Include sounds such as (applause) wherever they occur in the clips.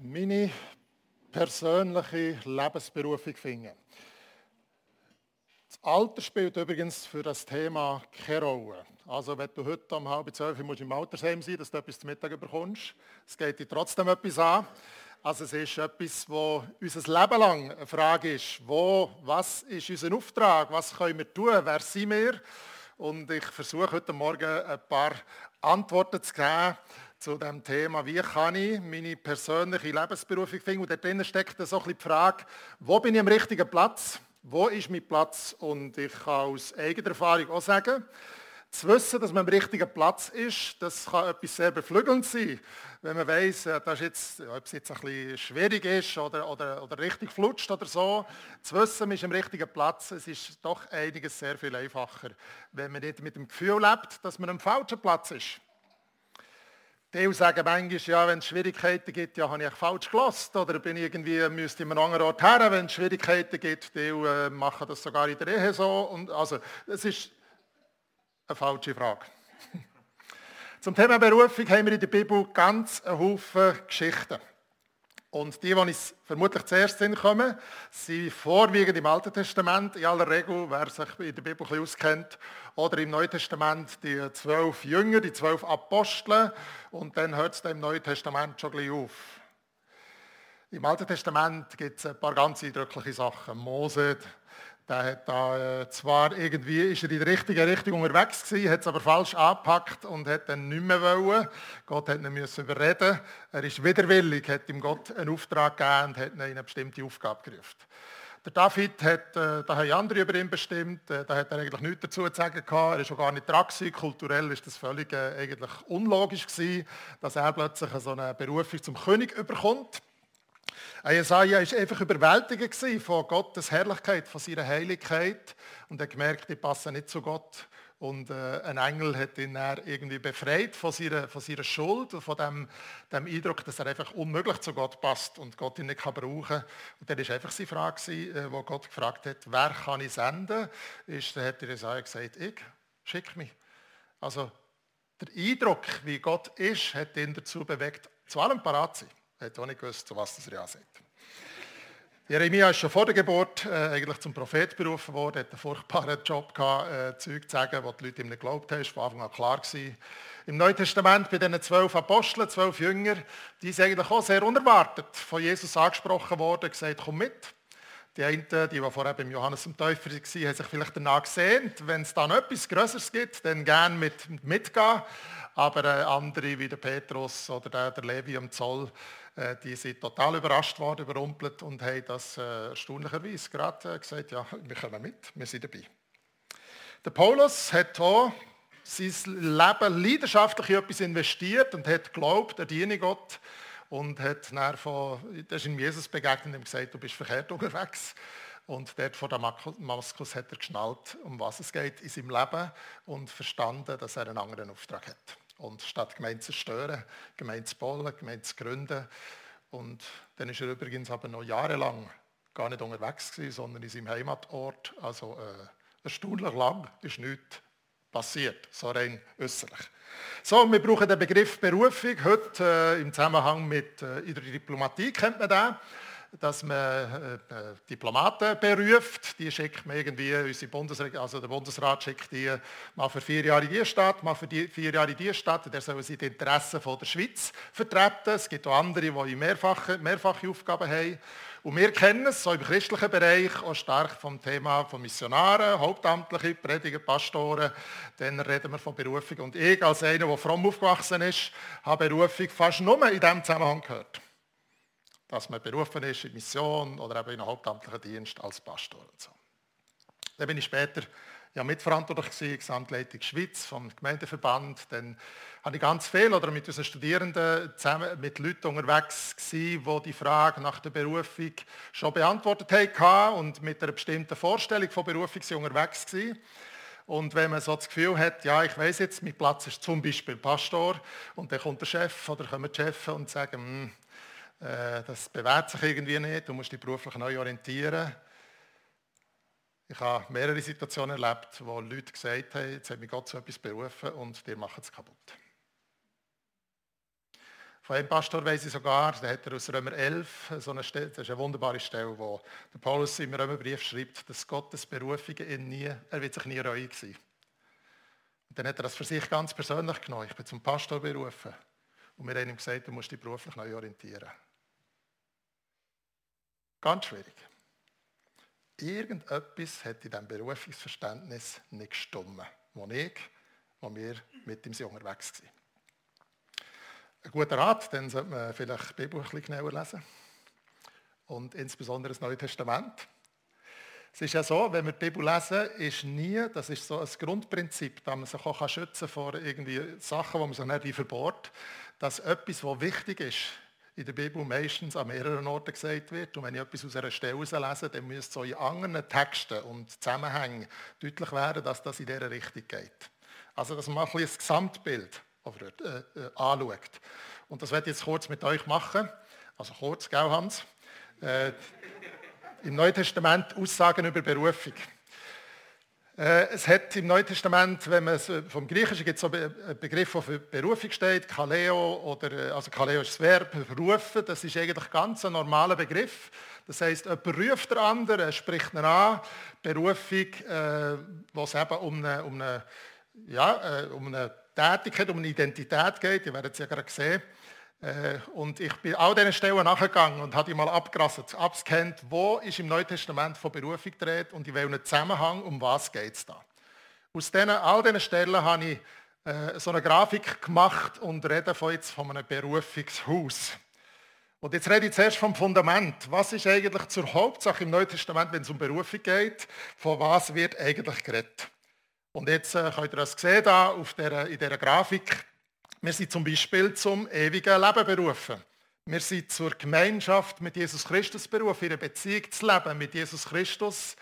meine persönliche Lebensberufung finden. Das Alter spielt übrigens für das Thema keine Rolle. Also wenn du heute um halb zwölf musst im Altersheim sein, dass du etwas zum Mittag bekommst, es geht dir trotzdem etwas an. Also es ist etwas, wo unser Leben lang eine Frage ist, wo, was ist unser Auftrag, was können wir tun, wer sind wir? Und ich versuche heute Morgen ein paar Antworten zu geben zu dem Thema, wie kann ich meine persönliche Lebensberufung finden. Und da drin steckt so ein bisschen die Frage, wo bin ich am richtigen Platz? Wo ist mein Platz? Und ich kann aus eigener Erfahrung auch sagen, zu wissen, dass man am richtigen Platz ist, das kann etwas sehr Beflügelndes sein. Wenn man weiss, äh, dass jetzt, ob es jetzt ein bisschen schwierig ist oder, oder, oder richtig flutscht oder so, zu wissen, man ist am richtigen Platz, es ist doch einiges sehr viel einfacher, wenn man nicht mit dem Gefühl lebt, dass man am falschen Platz ist. Die sagen manchmal, ja, wenn es Schwierigkeiten gibt, ja, habe ich falsch gelost oder bin irgendwie, müsste ich an einem anderen Ort her, wenn es Schwierigkeiten gibt, die äh, machen das sogar in der Ehe so. Und also, es ist eine falsche Frage. (laughs) Zum Thema Berufung haben wir in der Bibel ganz einen Haufen Geschichten. Und die, die uns vermutlich zuerst kommen, sind vorwiegend im Alten Testament, in aller Regel, wer sich in der Bibel ein auskennt, oder im Neuen Testament die zwölf Jünger, die zwölf Apostel, und dann hört es im Neuen Testament schon gleich auf. Im Alten Testament gibt es ein paar ganz eindrückliche Sachen. Mose, der hat da äh, zwar irgendwie ist er in der richtigen Richtung unterwegs gewesen, hat es aber falsch angepackt und hat dann nicht mehr wollen. Gott hat ihn müssen überreden. Er ist widerwillig, hat ihm Gott einen Auftrag gegeben und hat ihn in eine bestimmte Aufgabe gerufen. Der David hat, äh, da haben andere über ihn bestimmt, äh, da hat er eigentlich nichts dazu zu sagen gehabt. Er ist schon gar nicht dran gewesen. Kulturell ist das völlig eigentlich unlogisch gewesen, dass er plötzlich so eine Berufung zum König überkommt. Jesaja war einfach überwältigt von Gottes Herrlichkeit, von seiner Heiligkeit und er gemerkt, ich passe nicht zu Gott. Und äh, ein Engel hat ihn irgendwie befreit von seiner, von seiner Schuld und von dem, dem Eindruck, dass er einfach unmöglich zu Gott passt und Gott ihn nicht kann brauchen kann. Und dann war einfach die Frage, äh, wo Gott gefragt hat, wer kann ich senden? Ist, dann hat Jesaja gesagt, ich, schick mich. Also der Eindruck, wie Gott ist, hat ihn dazu bewegt, zu allem parat zu sein. Er hat auch nicht gewusst, zu was das Ja sagt. Jeremia ist schon vor der Geburt äh, eigentlich zum Prophet berufen worden, hat einen furchtbaren Job gehabt, äh, Zeug zu sagen, was die Leute ihm nicht geglaubt haben. War von Anfang an klar gewesen. Im Neuen Testament bei diesen zwölf Aposteln, zwölf Jünger, die sind eigentlich auch sehr unerwartet von Jesus angesprochen worden, gesagt, komm mit. Die einen, die, vorher beim Johannes dem Täufer waren, haben sich vielleicht danach gesehnt, wenn es dann etwas Größeres gibt, dann gerne mit, mitgehen. Aber äh, andere wie der Petrus oder der, der Levi am Zoll, äh, die sind total überrascht worden, überrumpelt und haben das äh, erstaunlicherweise gerade äh, gesagt, ja, wir kommen mit, wir sind dabei. Der Paulus hat auch sein Leben leidenschaftlich in etwas investiert und hat geglaubt, er diene Gott und hat dann von, das ist in Jesus begegnet und gesagt, du bist verkehrt unterwegs. Und dort vor Damaskus hat er geschnallt, um was es geht in seinem Leben und verstanden, dass er einen anderen Auftrag hat. Und statt Gemeinde zu stören, Gemeinde zu bauen, Gemeinde zu gründen. Und dann ist er übrigens aber noch jahrelang gar nicht unterwegs gewesen, sondern in seinem Heimatort. Also äh, erstaunlich lang ist nichts passiert, so rein äußerlich. So, wir brauchen den Begriff Berufung heute äh, im Zusammenhang mit äh, in der Diplomatie kennt man den dass man äh, äh, Diplomaten beruft. Die schickt man irgendwie, unsere Bundesrat, also der Bundesrat schickt die mal für vier Jahre in die Stadt, mal für die vier Jahre in die Stadt. Der soll sie die Interessen von der Schweiz vertreten. Es gibt auch andere, die mehrfache, mehrfache Aufgaben haben. Und wir kennen es, so im christlichen Bereich, auch stark vom Thema von Missionaren, Hauptamtliche, Prediger, Pastoren. Dann reden wir von Berufung. Und ich, als einer, der fromm aufgewachsen ist, habe Berufung fast nur in diesem Zusammenhang gehört dass man berufen ist in Mission oder eben in einem hauptamtlichen Dienst als Pastor. Und so. Dann bin ich später ja, mitverantwortlich gewesen, Gesamtleitung Schweiz vom Gemeindeverband. Dann habe ich ganz viel oder mit unseren Studierenden zusammen mit Leuten unterwegs gewesen, die die Frage nach der Berufung schon beantwortet haben und mit einer bestimmten Vorstellung von Berufung unterwegs gewesen. Und wenn man so das Gefühl hat, ja, ich weiß jetzt, mein Platz ist zum Beispiel Pastor und dann kommt der Chef oder kommen die Chefs und sagen, hm, äh, das bewährt sich irgendwie nicht, du musst dich beruflich neu orientieren. Ich habe mehrere Situationen erlebt, wo Leute gesagt haben, jetzt hat mich Gott zu etwas berufen und dir machen es kaputt. Von einem Pastor weiß ich sogar, der hat er aus Römer 11, so eine Stelle, das ist eine wunderbare Stelle, wo der Paulus im Römerbrief schreibt, dass Gottes Berufungen ihn nie, er wird sich nie reuig sein. Und dann hat er das für sich ganz persönlich genommen. Ich bin zum Pastor berufen. Und wir haben ihm gesagt, du musst dich beruflich neu orientieren. Ganz schwierig. Irgendetwas hat in diesem Berufungsverständnis nicht gestimmt, wo ich, wo wir mit ihm unterwegs waren. Ein guter Rat, dann sollte man vielleicht die Bibel ein bisschen genauer lesen. Und insbesondere das Neue Testament. Es ist ja so, wenn wir die Bibel lesen, ist nie, das ist so ein Grundprinzip, dass man sich auch schützen kann vor irgendwie Sachen, die man sich nicht verbohrt, dass etwas, was wichtig ist, in der Bibel meistens an mehreren Orten gesagt wird. Und wenn ich etwas aus einer Stelle lese, dann müsste so in anderen Texten und Zusammenhängen deutlich werden, dass das in dieser Richtung geht. Also, dass man ein bisschen das Gesamtbild äh, äh, anschaut. Und das werde ich jetzt kurz mit euch machen. Also kurz, gell Hans? Äh, Im Neuen Testament Aussagen über Berufung. Äh, es hat im Neuen Testament, wenn man es äh, vom Griechischen gibt so einen Begriff, der für Berufung steht, Kaleo oder also Kaleo ist das Verb, berufen. Das ist eigentlich ganz ein normaler Begriff. Das heißt, jemand ruft der andere, spricht ihn an. Berufung, äh, wo es eben um eine, um eine, ja, um eine Tätigkeit, um eine Identität geht. Ihr werdet es ja gerade sehen. Äh, und ich bin all diesen Stellen nachgegangen und habe die mal abgerasselt, abscannt, wo ist im Neuen Testament von Berufung gedreht und in welchem Zusammenhang, um was geht es da. Aus diesen, all diesen Stellen habe ich äh, so eine Grafik gemacht und rede von jetzt von einem Berufungshaus. Und jetzt rede ich zuerst vom Fundament. Was ist eigentlich zur Hauptsache im Neuen Testament, wenn es um Berufung geht? Von was wird eigentlich geredet? Und jetzt äh, könnt ihr das sehen da auf der, in dieser Grafik. Wir sind zum Beispiel zum ewigen Leben berufen. Wir sind zur Gemeinschaft mit Jesus Christus berufen, einer Beziehung zu leben mit Jesus Christus,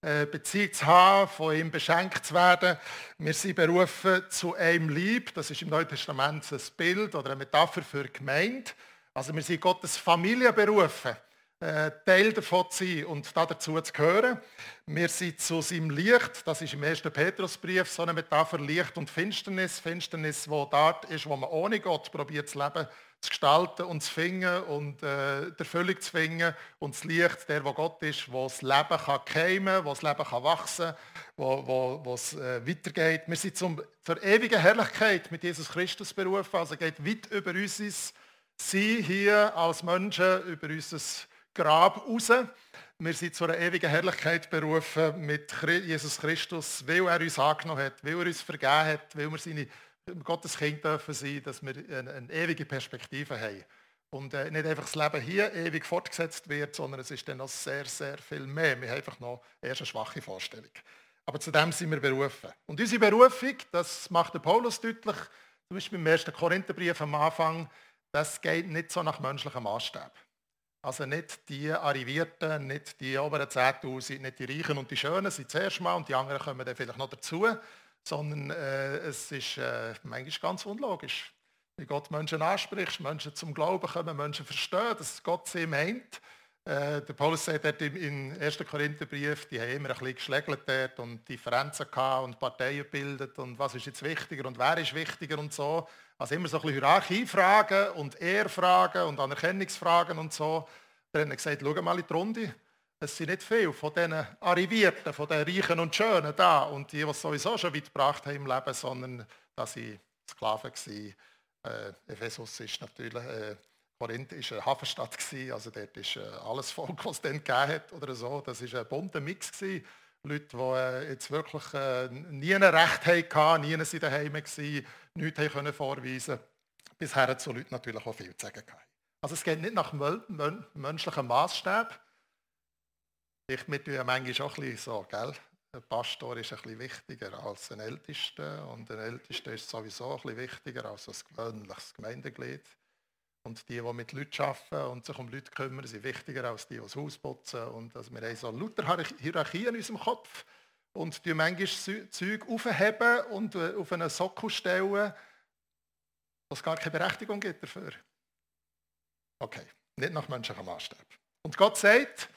äh, Beziehung zu haben, von ihm beschenkt zu werden. Wir sind berufen zu einem Lieb, das ist im Neuen Testament ein Bild oder eine Metapher für Gemeinde. Also wir sind Gottes Familie berufen. Äh, Teil davon zu sein und dazu zu gehören. Wir sind zu seinem Licht, das ist im 1. Petrusbrief so eine Metapher, Licht und Finsternis. Finsternis, wo dort ist, wo man ohne Gott probiert zu leben, zu gestalten und zu finden und äh, der Erfüllung zu finden. Und das Licht, der, wo Gott ist, wo das Leben kann keimen, wo das Leben kann wachsen, wo, wo, wo es äh, weitergeht. Wir sind zum, zur ewigen Herrlichkeit mit Jesus Christus berufen, also geht weit über unser Sein hier als Menschen, über unser Grab raus. Wir sind zu einer ewigen Herrlichkeit berufen mit Jesus Christus, weil er uns angenommen hat, weil er uns vergeben hat, weil wir seine Gottes Kind dürfen sein, dass wir eine, eine ewige Perspektive haben. Und äh, nicht einfach das Leben hier ewig fortgesetzt wird, sondern es ist dann noch sehr, sehr viel mehr. Wir haben einfach noch erst eine schwache Vorstellung. Aber zu dem sind wir berufen. Und unsere Berufung, das macht der Paulus deutlich, zum Beispiel im 1. Korintherbrief am Anfang, das geht nicht so nach menschlichem Maßstab. Also nicht die Arrivierten, nicht die oberen 10'000, nicht die Reichen und die Schönen sind zuerst mal und die anderen kommen dann vielleicht noch dazu, sondern äh, es ist äh, manchmal ganz unlogisch. Wie Gott Menschen anspricht, Menschen zum Glauben kommen, Menschen verstehen, dass Gott sie meint. Äh, der Paulus sagt dort im, 1. Korintherbrief, die haben immer ein bisschen geschlägelt dort und Differenzen gehabt und Parteien gebildet und was ist jetzt wichtiger und wer ist wichtiger und so. Also immer so ein bisschen Hierarchiefragen und Ehrfragen und Anerkennungsfragen und so. Dann hat er gesagt, schau mal in die Runde. Es sind nicht viele von diesen Arrivierten, von den Reichen und Schönen da und die, die es sowieso schon weit gebracht haben im Leben, sondern dass sie Sklaven waren. Äh, Ephesus ist natürlich, äh, Korinth ist eine Hafenstadt gewesen, also dort ist äh, alles Volk, was es dann gegeben hat oder so. Das ist ein bunter Mix gewesen. Leute, die äh, jetzt wirklich äh, nie ein Recht hatten, nie sind daheim waren, nichts können vorweisen konnten. Bisher zu Leuten natürlich auch viel zu sagen. Also es geht nicht nach menschlichem Maßstab. Ich mit ja manchmal auch ein bisschen so, gell? Ein Pastor ist bisschen wichtiger als ein Ältester und ein Ältester ist sowieso bisschen wichtiger als ein gewöhnliches Gemeindeglied. Und die, die mit Leuten arbeiten und sich um Leute kümmern, sind wichtiger als die, die das Haus putzen. Und also wir haben so lauter Hierarchien in unserem Kopf und die manchmal Zeug aufheben und äh, auf einen Sockel stellen, was gar keine Berechtigung gibt dafür. Okay, nicht nach menschlichem Maßstab. Und Gott sagt,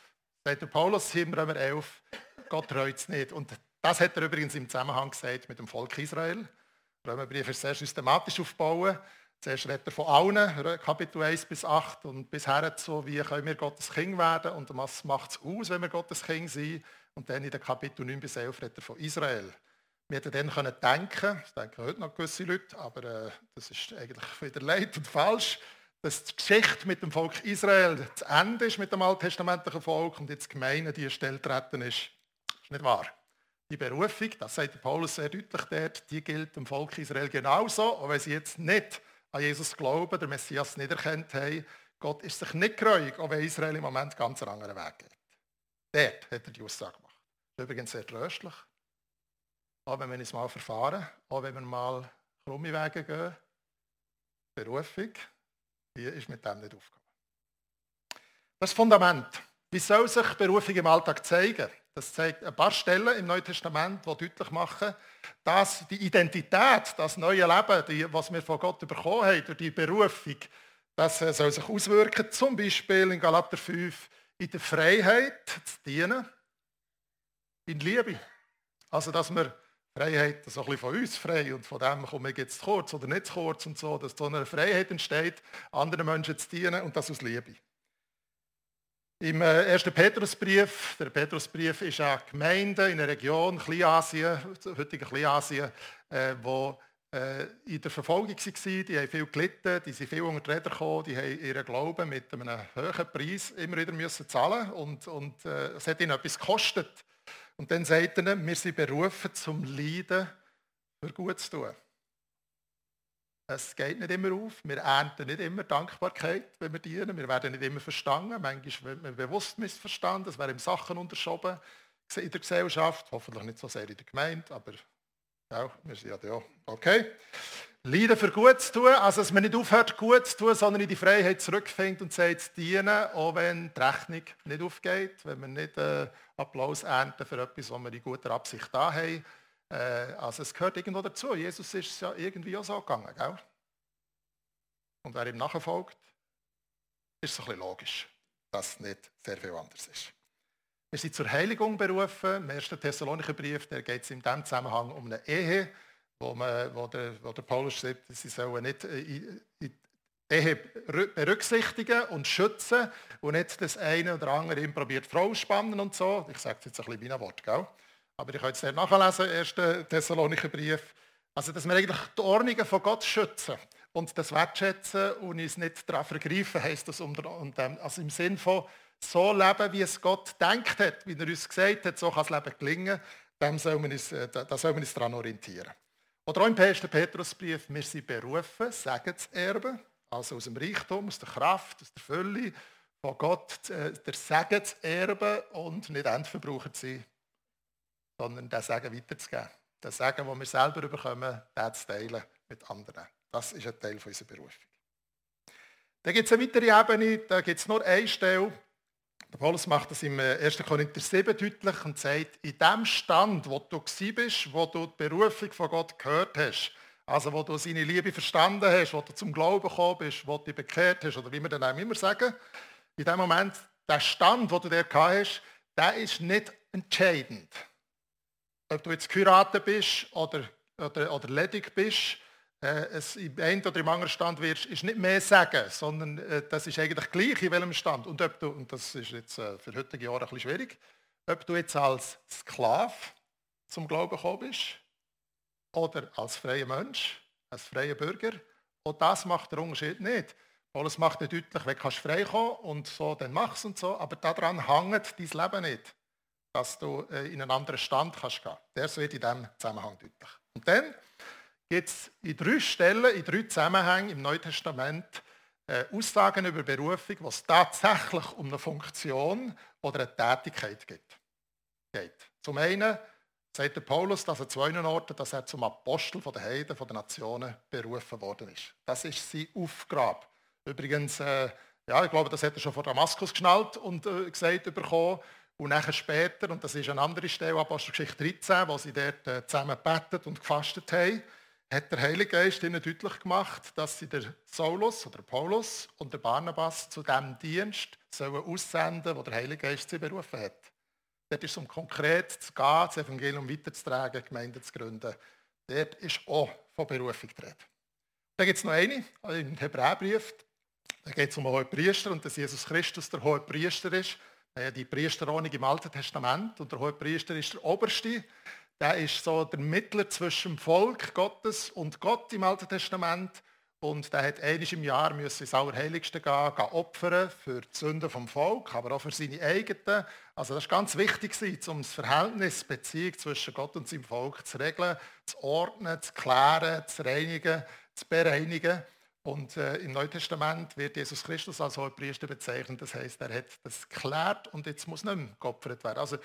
sagt der Paulus im Römer 11, Gott reut es nicht. Und das hat er übrigens im Zusammenhang gesagt mit dem Volk Israel. Römerbrief ist sehr systematisch aufgebaut. Zuerst redet er von allen, Kapitel 1 bis 8 und bisher so, wie können wir Gottes Kind werden und was macht es aus, wenn wir Gottes Kind sind. Und dann in den Kapitel 9 bis 11 redet er von Israel. Wir hätten dann können denken, das denken heute noch gewisse Leute, aber äh, das ist eigentlich wieder leid und falsch, dass die Geschichte mit dem Volk Israel zu Ende ist mit dem alttestamentlichen Volk und jetzt die Gemeinde, die erstellt treten ist. Das ist nicht wahr. Die Berufung, das sagt Paulus sehr deutlich dort, die gilt dem Volk Israel genauso, auch wenn sie jetzt nicht an Jesus glauben, der Messias nicht erkannt haben. Gott ist sich nicht geräuig, auch wenn Israel im Moment ganz einen anderen Weg geht. Dort hat er die Aussage gemacht. Übrigens sehr tröstlich. Auch wenn wir uns mal verfahren, auch wenn wir mal krumme Wege gehen. Berufung, die ist mit dem nicht aufgekommen. Das Fundament. Wie soll sich Berufung im Alltag zeigen? Das zeigt ein paar Stellen im Neuen Testament, die deutlich machen, dass die Identität, das neue Leben, die, was wir von Gott bekommen haben, durch die Berufung, das äh, soll sich auswirken, zum Beispiel in Galater 5, in der Freiheit zu dienen, in Liebe. Also, dass wir Freiheit, so ein bisschen von uns frei und von dem komme ich jetzt zu kurz oder nicht zu kurz und so, dass so eine Freiheit entsteht, anderen Menschen zu dienen und das aus Liebe. Im äh, ersten Petrusbrief, der Petrusbrief ist eine Gemeinde in einer Region, Kleinasien, heutige Kleinasien, äh, wo äh, in der Verfolgung waren, die haben viel gelitten, die sind viel unter die Räder gekommen, die haben ihren Glauben mit einem hohen Preis immer wieder müssen zahlen und, und äh, es hat ihnen etwas gekostet. Und dann sagt er, wir sind berufen zum Leiden für gut zu tun. Es geht nicht immer auf. Wir ernten nicht immer Dankbarkeit, wenn wir dienen. Wir werden nicht immer verstanden. Manchmal wird man bewusst missverstanden. Es werden Sachen unterschoben in der Gesellschaft. Hoffentlich nicht so sehr in der Gemeinde, aber ja, wir sind ja da. Okay. Leiden für gut zu tun, also dass man nicht aufhört, gut zu tun, sondern in die Freiheit zurückfängt und sagt, zu dienen, auch wenn die Rechnung nicht aufgeht, wenn wir nicht äh, Applaus ernten für etwas, was wir in guter Absicht da haben. Äh, also es gehört irgendwo dazu. Jesus ist es ja irgendwie auch so gegangen. Gell? Und wer ihm nachfolgt, ist es ein bisschen logisch, dass es nicht sehr viel anders ist. Wir sind zur Heiligung berufen. Im 1. Thessalonicher Brief geht es in diesem Zusammenhang um eine Ehe, wo, man, wo, der, wo der Paulus sagt, sie sollen nicht äh, in, in Ehe berücksichtigen und schützen und nicht das eine oder andere probiert Frau spannen und so. Ich sage es jetzt ein bisschen ein Wort, gell? Aber ich kann es nicht nachlesen, 1. Thessalonicher Brief. Also, dass wir eigentlich die Ordnungen von Gott schützen und das wertschätzen und uns nicht daran vergreifen, heisst das unter, also im Sinn von so leben, wie es Gott denkt hat, wie er uns gesagt hat, so kann das Leben gelingen, dem soll man uns, äh, da soll man uns daran orientieren. Oder auch im 1. Petrusbrief, wir sind berufen, Segen zu erben, also aus dem Reichtum, aus der Kraft, aus der Fülle von Gott, äh, der Segen zu erben und nicht endverbraucher zu sein, sondern den Segen weiterzugeben. Den Segen, den wir selber bekommen, den zu teilen mit anderen. Das ist ein Teil unserer Berufung. Dann gibt es eine weitere Ebene, da gibt es nur eine Stelle. Der Paulus macht das im 1. Äh, Korinther 7 deutlich und sagt, in dem Stand, wo du bist, wo du die Berufung von Gott gehört hast, also wo du seine Liebe verstanden hast, wo du zum Glauben gekommen bist, wo du dich bekehrt hast, oder wie wir dann auch immer sagen, in dem Moment, der Stand, wo du der hast, der ist nicht entscheidend. Ob du jetzt geheiratet bist oder, oder, oder ledig bist, äh, es im einen oder im anderen Stand wirst, ist nicht mehr sagen, sondern äh, das ist eigentlich gleich in welchem Stand. Und, ob du, und das ist jetzt äh, für heutige Jahre ein bisschen schwierig, ob du jetzt als Sklave zum Glauben gekommen bist oder als freier Mensch, als freier Bürger, und das macht der Unterschied nicht. Alles macht dir deutlich, wenn du frei kommen und so, dann machst und so, aber daran hängt dein Leben nicht, dass du äh, in einen anderen Stand kannst gehen. Der wird in diesem Zusammenhang deutlich. Und dann gibt es in drei Stellen, in drei Zusammenhängen im Neuen Testament äh, Aussagen über Berufung, wo es tatsächlich um eine Funktion oder eine Tätigkeit geht. Zum einen sagt der Paulus, dass er zwei Orten, dass er zum Apostel der Heiden, der Nationen berufen worden ist. Das ist seine Aufgabe. Übrigens, äh, ja, ich glaube, das hat er schon vor Damaskus geschnallt und äh, gesagt bekommen. Und nachher später, und das ist eine andere Stelle, Apostelgeschichte 13, wo sie dort äh, zusammen gebetet und gefastet haben, hat der Heilige Geist ihnen deutlich gemacht, dass sie der Saulus oder Paulus und der Barnabas zu dem Dienst sollen aussenden, wo der Heilige Geist sie berufen hat. Dort ist es um konkret zu gehen, das Evangelium weiterzutragen, Gemeinden zu gründen. Dort ist auch von Berufung die Dann gibt es noch eine, also im Hebräerbrief. Da geht es um einen hohen Priester und dass Jesus Christus der hohe Priester ist. Die Priesterordnung im Alten Testament und der hohe Priester ist der Oberste. Der ist so der Mittler zwischen dem Volk Gottes und Gott im Alten Testament. Und der hat einmal im Jahr müssen ins Allerheiligste gehen, gehen opfern für die Sünden vom Volk, aber auch für seine eigenen. Also das ist ganz wichtig, um das Verhältnis, die Beziehung zwischen Gott und seinem Volk zu regeln, zu ordnen, zu klären, zu reinigen, zu bereinigen. Und äh, im Neuen Testament wird Jesus Christus als Hohepriester bezeichnet. Das heißt, er hat das geklärt und jetzt muss nicht mehr geopfert werden. Also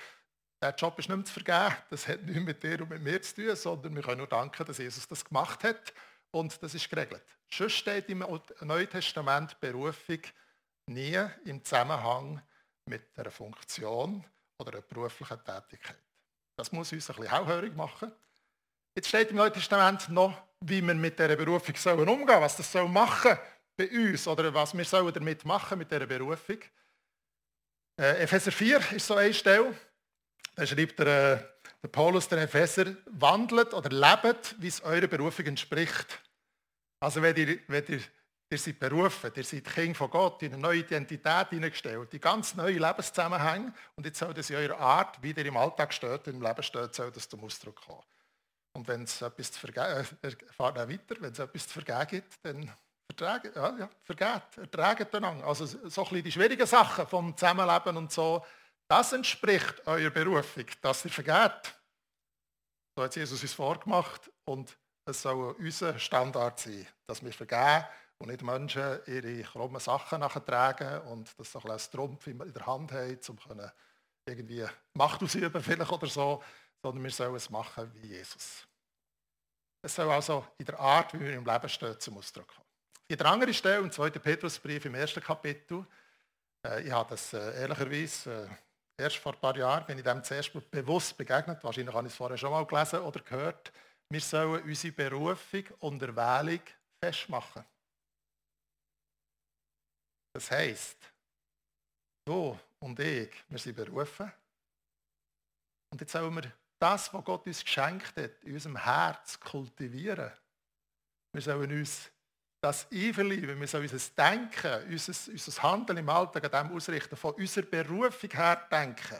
der Job ist nicht mehr zu vergeben. Das hat nichts mit dir und mit mir zu tun, sondern wir können nur danken, dass Jesus das gemacht hat und das ist geregelt. Schon steht im Neuen Testament Berufung nie im Zusammenhang mit einer Funktion oder einer beruflichen Tätigkeit. Das muss uns ein bisschen hauhörig machen. Jetzt steht im Neuen Testament noch, wie wir mit dieser Berufung sollen umgehen was das soll machen bei uns oder was wir sollen damit machen mit dieser Berufung. Äh, Epheser 4 ist so eine Stelle. Da schreibt der, äh, der Paulus den Epheser, wandelt oder lebt, wie es eurer Berufung entspricht. Also wenn ihr, wenn ihr, ihr seid berufen, ihr seid Kind von Gott, in eine neue Identität hineingestellt, die ganz neue Lebenszusammenhänge und jetzt soll das in eurer Art, wie ihr im Alltag steht, im Leben steht, soll das zum Ausdruck kommen. Und wenn es etwas zu vergeben, äh, fahrt auch weiter, wenn es etwas zu vergeben gibt, dann vertragen, ja, ja, vergeht, ertragen einander. Also so ein bisschen die schwierigen Sachen vom Zusammenleben und so, das entspricht eurer Berufung, dass ihr vergeht. So hat Jesus uns vorgemacht und es soll unser Standard sein, dass wir vergeben und nicht Menschen ihre krummen Sachen nachtragen und das so ein Trumpf in der Hand haben, um irgendwie Macht ausüben vielleicht oder so, sondern wir sollen es machen wie Jesus. Es soll also in der Art, wie wir im Leben stehen, zum Ausdruck kommen. In der anderen Stelle, im 2. Petrusbrief im ersten Kapitel, äh, ich habe das äh, ehrlicherweise äh, erst vor ein paar Jahren, bin ich dem zuerst bewusst begegnet, wahrscheinlich habe ich es vorher schon mal gelesen oder gehört, wir sollen unsere Berufung und Erwählung festmachen. Das heisst, du und ich, wir sind berufen. Und jetzt sollen wir das, was Gott uns geschenkt hat, in unserem Herz kultivieren. Wir sollen uns das einverleiben, wir sollen unser Denken, unser, unser Handeln im Alltag an dem ausrichten, von unserer Berufung her denken.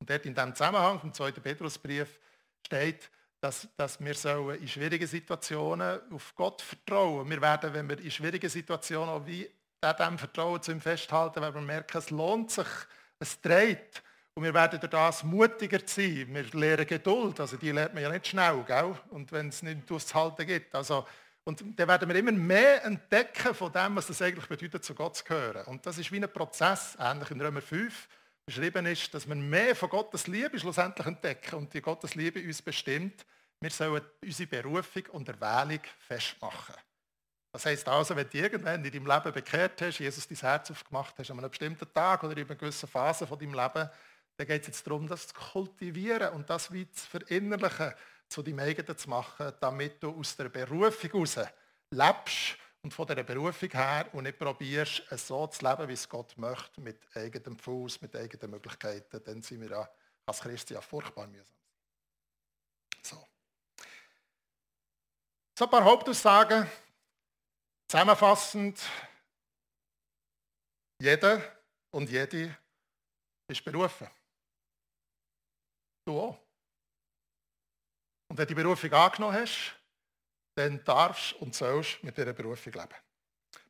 Und dort in diesem Zusammenhang vom 2. Petrusbrief steht, dass, dass wir sollen in schwierigen Situationen auf Gott vertrauen. Wir werden, wenn wir in schwierigen Situationen auch wie dem Vertrauen zu ihm festhalten, wenn wir merken, es lohnt sich, es dreht. Und wir werden durch das mutiger sein. Wir lernen Geduld, also die lernt man ja nicht schnell, gell? und wenn es nicht auszuhalten gibt. Also, und dann werden wir immer mehr entdecken von dem, was das eigentlich bedeutet, zu Gott zu gehören. Und das ist wie ein Prozess, ähnlich in Römer 5 beschrieben ist, dass wir mehr von Gottes Liebe schlussendlich entdecken und die Gottes Liebe uns bestimmt. Wir sollen unsere Berufung und Erwählung festmachen. Das heisst also, wenn du irgendwann in deinem Leben bekehrt hast, Jesus dein Herz aufgemacht hast, an einem bestimmten Tag oder in einer gewissen Phase von deinem Leben, dann geht es jetzt darum, das zu kultivieren und das wie zu verinnerlichen, zu deinem eigenen zu machen, damit du aus der Berufung heraus lebst und von dieser Berufung her und nicht probierst, so zu leben, wie es Gott möchte, mit eigenem Fuß, mit eigenen Möglichkeiten, dann sind wir ja als Christen ja furchtbar mühsam. So. So ein paar Hauptaussagen. Zusammenfassend, jeder und jede ist berufen. Du auch. Und wenn du die Berufung angenommen hast, dann darfst und sollst mit dieser Berufung leben.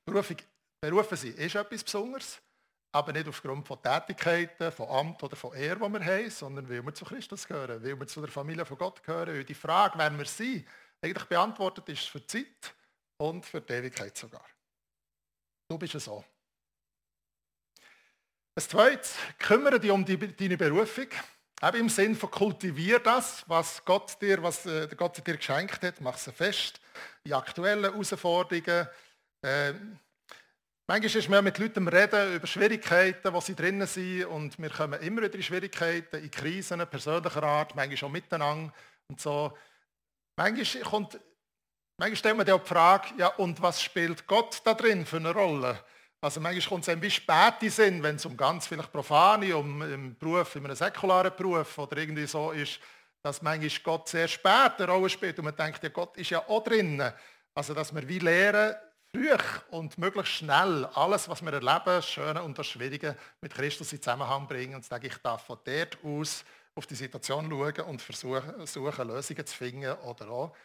Berufung, berufen sein ist etwas Besonderes, aber nicht aufgrund von Tätigkeiten, von Amt oder von Ehre, die wir haben, sondern weil wir zu Christus gehören, weil wir zu der Familie von Gott gehören. Weil die Frage, wer wir sind, eigentlich beantwortet ist für die Zeit und für die Ewigkeit sogar. Du bist es so. Das Zweite, kümmere dich um die, deine Berufung. Eben im Sinn von kultivier das, was Gott dir, was äh, Gott dir geschenkt hat, mach es fest. Die aktuellen Herausforderungen. Äh, manchmal ist man mit Leuten reden über Schwierigkeiten, wo sie drinnen sind und wir kommen immer wieder in Schwierigkeiten, in Krisen persönlicher Art, manchmal auch miteinander und so. Manchmal, kommt, manchmal stellt man die Frage, ja und was spielt Gott da drin für eine Rolle? Also manchmal kommt es ein bisschen spät in Sinn, wenn es um ganz vielleicht profane, um einen Beruf, in einem säkularen Beruf oder irgendwie so ist, dass manchmal Gott sehr spät eine Rolle spielt und man denkt, ja Gott ist ja auch drin. Also, dass wir wie lernen, früh und möglichst schnell alles, was wir erleben, Schöne und das Schwierige, mit Christus in Zusammenhang bringen. Und sage, ich darf von dort aus auf die Situation schauen und versuchen, suchen, Lösungen zu finden oder auch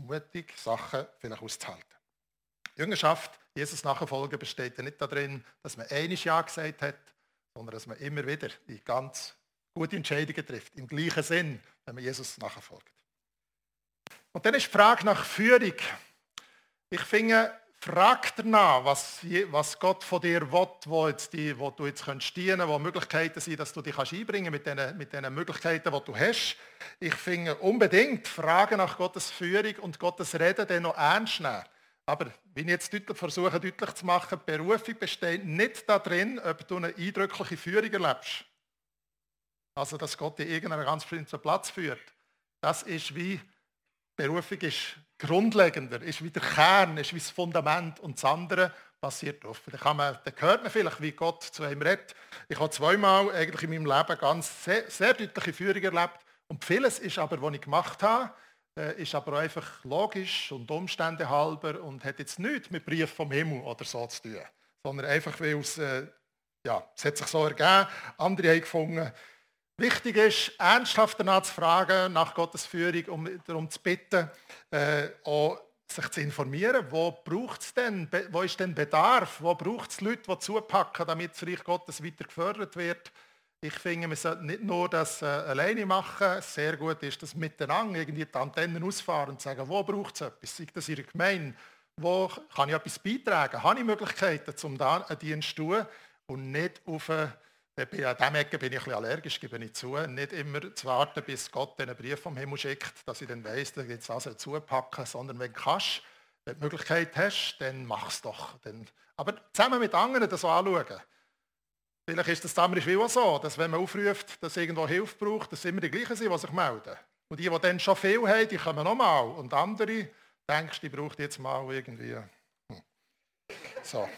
mutig Sachen vielleicht auszuhalten. Jüngerschaft, Jesus nachfolgen, besteht ja nicht darin, dass man einiges Ja gesagt hat, sondern dass man immer wieder die ganz gute Entscheidungen trifft, im gleichen Sinn, wenn man Jesus nachfolgt. Und dann ist die Frage nach Führung. Ich finde, frag danach, was, was Gott von dir will, wo, jetzt die, wo du jetzt kannst dienen, wo Möglichkeiten sind, dass du dich kannst einbringen mit den, mit den Möglichkeiten, die du hast. Ich finde unbedingt Fragen nach Gottes Führung und Gottes Reden dann noch ernst nehmen. Aber wie ich jetzt deutlich versuche deutlich zu machen, die Berufung besteht nicht darin, ob du eine eindrückliche Führung erlebst. Also, dass Gott dich irgendeinen ganz bestimmten Platz führt. Das ist wie, Berufung ist grundlegender, ist wie der Kern, ist wie das Fundament und das andere passiert oft. Da, kann man, da hört man vielleicht, wie Gott zu einem redet. Ich habe zweimal eigentlich in meinem Leben ganz sehr, sehr deutliche Führung erlebt und vieles ist aber, was ich gemacht habe, äh, ist aber einfach logisch und Umstände halber und hat jetzt nichts mit Brief vom Himmel oder so zu tun, sondern einfach, weil es, äh, ja, es hat sich so ergeben, andere haben gefunden. Wichtig ist, ernsthaft danach zu fragen, nach Gottes Führung, um darum zu bitten, äh, auch sich zu informieren, wo braucht es denn, wo ist denn Bedarf, wo braucht es Leute, die zupacken, damit das Reich Gottes weiter gefördert wird ich finde, wir sollten nicht nur das äh, alleine machen. Sehr gut ist, dass miteinander irgendwie die Antennen ausfahren und sagen, wo braucht es etwas? Sei das in Gemeinde? Wo kann ich etwas beitragen? Habe ich Möglichkeiten, um da einen Dienst zu tun? Und nicht auf eine, an diesem Ecke bin ich ein bisschen allergisch, gebe ich zu. Nicht immer zu warten, bis Gott einen Brief vom Himmel schickt, dass ich dann weiss, da jetzt also zupacken, sondern wenn du kannst, wenn du die Möglichkeit hast, dann mach es doch. Dann, aber zusammen mit anderen das anschauen. Vielleicht ist das damals auch so, dass wenn man aufruft, dass irgendwo Hilfe braucht, dass immer die gleichen sind, die sich melden. Und die, die dann schon viel haben, die kommen nochmal. Und andere, denkst die braucht jetzt mal irgendwie. Hm. So.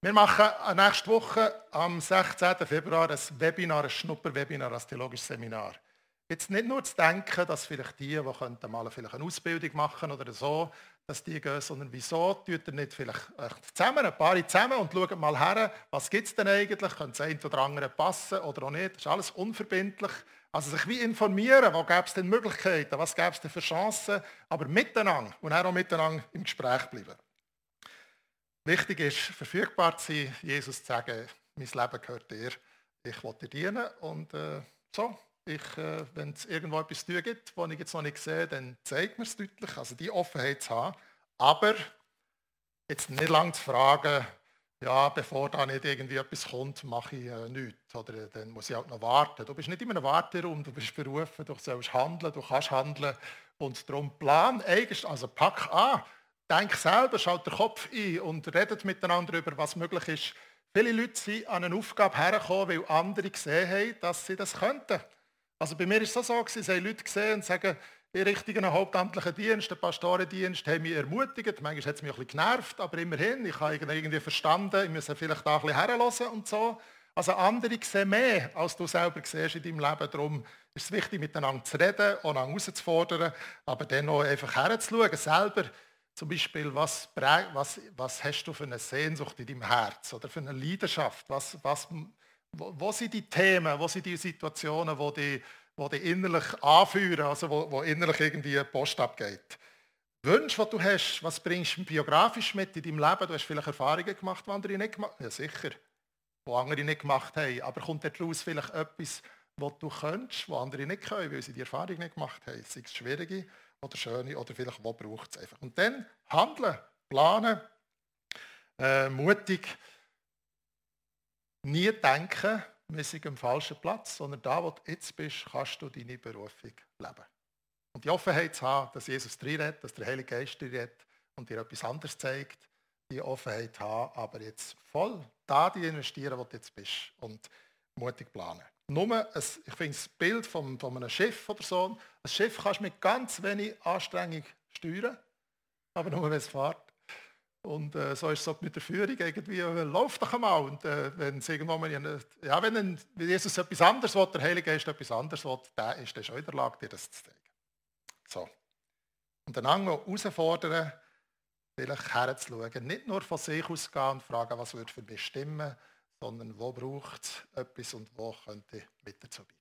Wir machen nächste Woche am 16. Februar ein Webinar, ein Schnupperwebinar, ein theologisches Seminar. Jetzt nicht nur zu denken, dass vielleicht die, die könnten mal vielleicht eine Ausbildung machen oder so, dass die gehen, sondern wieso tut ihr nicht vielleicht zusammen, ein paar zusammen und schaut mal her, was gibt es denn eigentlich, könnte es ein oder andere passen oder auch nicht, das ist alles unverbindlich. Also sich wie informieren, wo gäbe es denn Möglichkeiten, was gäbe es denn für Chancen, aber miteinander und auch miteinander im Gespräch bleiben. Wichtig ist, verfügbar zu sein, Jesus zu sagen, mein Leben gehört dir, ich will dir dienen und äh, so, äh, wenn es irgendwo etwas zu gibt, was ich jetzt noch nicht sehe, dann zeigt mir es deutlich, also die Offenheit zu haben. Aber jetzt nicht lange zu fragen, ja, bevor da nicht irgendwie etwas kommt, mache ich äh, nichts. Oder äh, dann muss ich auch noch warten. Du bist nicht in einem Warteraum, du bist berufen, du sollst handeln, du kannst handeln. Und darum plan, also pack an, denk selber, schalt den Kopf ein und redet miteinander darüber, was möglich ist. Viele Leute sind an eine Aufgabe hergekommen, weil andere gesehen haben, dass sie das könnten. Also bei mir ist es so, sie haben Leute gesehen und sagen, die richtigen hauptamtlichen Dienst, der Pastorendienst, haben mich ermutigt. Manchmal hat es mich ein bisschen genervt, aber immerhin, ich habe irgendwie verstanden, ich muss vielleicht da ein bisschen herlassen und so. Also andere sehen mehr, als du selber siehst in deinem Leben. Darum ist es wichtig, miteinander zu reden, auch herauszufordern, aber dann auch einfach herzuschauen, selber zum Beispiel, was, was, was hast du für eine Sehnsucht in deinem Herz oder für eine Leidenschaft? Was, was wo, wo, sind die Themen, wo sind die Situationen, wo die, wo die innerlich anführen, also wo, wo innerlich irgendwie Post abgeht? Wünsche, die du hast, was bringst du biografisch mit in deinem Leben? Du hast vielleicht Erfahrungen gemacht, die andere nicht gemacht haben. Ja, sicher. Die andere nicht gemacht haben. Aber kommt daraus vielleicht etwas, was du könntest, was andere nicht können, weil sie die Erfahrung nicht gemacht haben? Sei es schwierige oder schöne oder vielleicht, wo braucht es einfach. Und dann handeln, planen, äh, mutig nie denken, wir sind am falschen Platz, sondern da, wo du jetzt bist, kannst du deine Berufung leben. Und die Offenheit zu haben, dass Jesus drin dass der Heilige Geist drin und dir etwas anderes zeigt, die Offenheit haben, aber jetzt voll da die investieren, wo du jetzt bist und mutig planen. Nur, ein, ich finde das Bild von, von einem Schiff oder so, ein Schiff kannst du mit ganz wenig Anstrengung steuern, aber nur wenn es fährt. Und äh, so ist es auch mit der Führung irgendwie, äh, läuft doch einmal. Und äh, wenn es irgendwann mal, ja, wenn, ein, Jesus etwas anderes will, der Heilige Geist etwas anderes will, der ist dann schon in der Lage, dir das zu zeigen. So. Und den anderen herausfordern, vielleicht herzuschauen. Nicht nur von sich ausgehen und fragen, was würde für mich stimmen, sondern wo braucht es etwas und wo könnte ich mit dazu beitragen.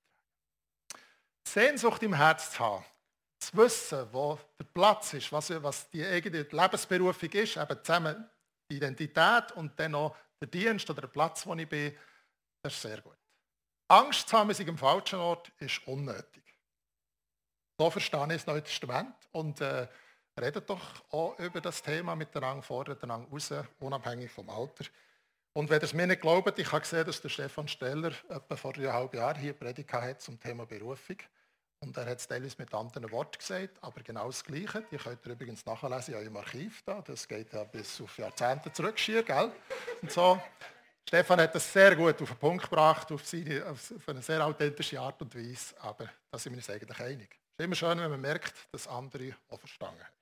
Sehnsucht im Herz zu haben, zu wissen, wo der Platz ist, was, was die eigene Lebensberufung ist, eben zusammen die Identität und dann noch der Dienst oder der Platz, wo ich bin, das ist sehr gut. Angst zu haben, sich am falschen Ort, ist unnötig. So verstehe ich das Neue Testament und äh, redet doch auch über das Thema miteinander, fordert einander raus, unabhängig vom Alter. Und wenn ihr es mir nicht glaubt, ich habe gesehen, dass der Stefan Steller etwa vor einem halben Jahr hier Predigt hat zum Thema Berufung. Und er hat es teilweise mit anderen Worten gesagt, aber genau das Gleiche. Die könnt ihr übrigens nachlesen in eurem Archiv da. Das geht ja bis auf Jahrzehnte zurück, schier, gell? Und so. Stefan hat das sehr gut auf den Punkt gebracht, auf, seine, auf eine sehr authentische Art und Weise. Aber da sind wir uns eigentlich einig. Es ist immer schön, wenn man merkt, dass andere auch verstanden haben.